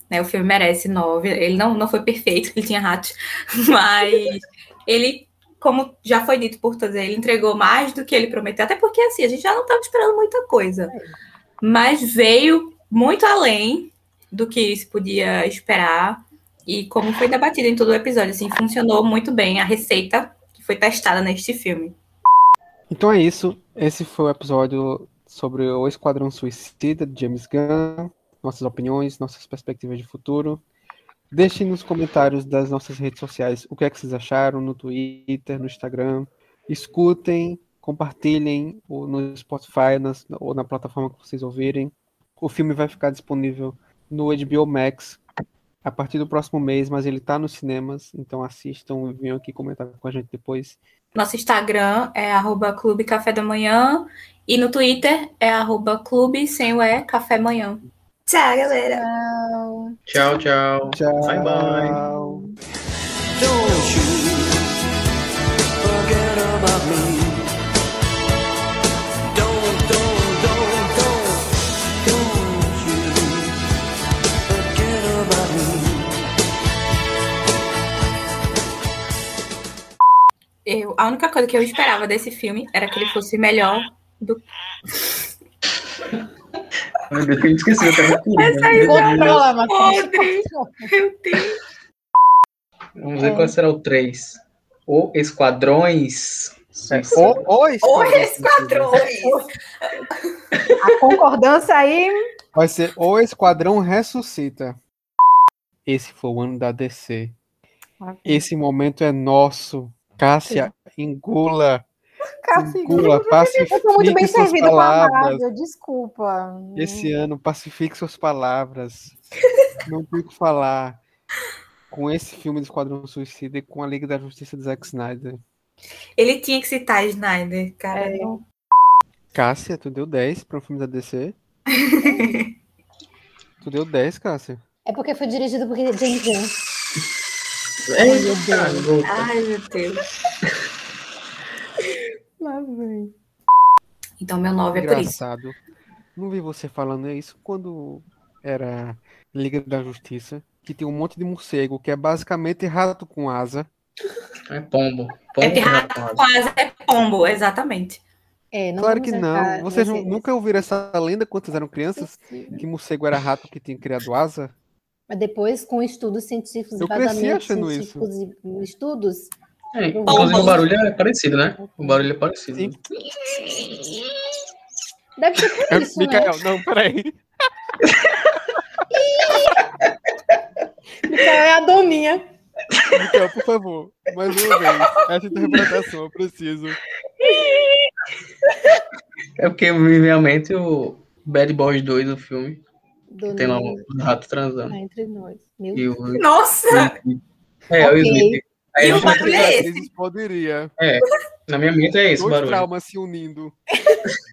né, o filme merece 9. Ele não, não foi perfeito, ele tinha ratos, mas ele, como já foi dito por todos, ele entregou mais do que ele prometeu, até porque assim, a gente já não estava esperando muita coisa. Mas veio muito além do que se podia esperar. E como foi debatido em todo o episódio, assim, funcionou muito bem a receita que foi testada neste filme. Então é isso. Esse foi o episódio sobre o Esquadrão Suicida de James Gunn. Nossas opiniões, nossas perspectivas de futuro. Deixem nos comentários das nossas redes sociais o que é que vocês acharam no Twitter, no Instagram. Escutem, compartilhem no Spotify nas- ou na plataforma que vocês ouvirem. O filme vai ficar disponível no HBO Max a partir do próximo mês, mas ele está nos cinemas, então assistam e venham aqui comentar com a gente depois. Nosso Instagram é arroba Clube Café da Manhã e no Twitter é arroba Clube sem o E Café Manhã. Tchau, galera! Tchau, tchau. Tchau. Bye, bye. Eu, a única coisa que eu esperava desse filme era que ele fosse melhor do Meu Deus, eu esqueci, eu tava curando. Controla, Matheus. Podre. Meu Deus. Vamos ver qual será o 3. O Esquadrões. Suicida. O, o Esquadrões! A concordância aí. Vai ser O Esquadrão Ressuscita. Esse foi o ano da DC. Esse momento é nosso. Cássia, engula. Engula, Eu tô muito bem pacifique suas servida com a palavras. Marvel, desculpa. Esse ano, pacifique suas palavras. Não tem o que falar. Com esse filme do Esquadrão Suicida e com a Liga da Justiça de Zack Snyder. Ele tinha que citar Snyder, cara. É. Cássia, tu deu 10 para um filme da DC? tu deu 10, Cássia? É porque foi dirigido por James Gunn. Eita, gota. Ai, meu Deus. Lá vem. Então, meu 9 é por isso. Engraçado. Não vi você falando isso quando era Liga da Justiça, que tem um monte de morcego, que é basicamente rato com asa. É pombo. É Pombo de rato com asa é pombo, exatamente. É, não claro que não. Vocês nu- nunca ouviram essa lenda quando vocês eram crianças? Que morcego era rato que tinha criado asa? Depois, com estudos científicos, Eu cresci vazamentos achando científicos e estudos, É, inclusive o barulho é parecido, né? O barulho é parecido. Sim. deve ser por isso, né? Micael, não, peraí. Micael é a doninha. Micael, por favor, mais uma vez. Essa interpretação, eu preciso. É porque me vem à mente o Bad Boys 2, o filme. Doninha Tem lá um rato transando. tá entre nós. Meu E o. Nossa! É, o Ok. Smith. Aí E o barulho é esse? Poderia. Na minha mente é esse o Dois barulho. traumas se unindo.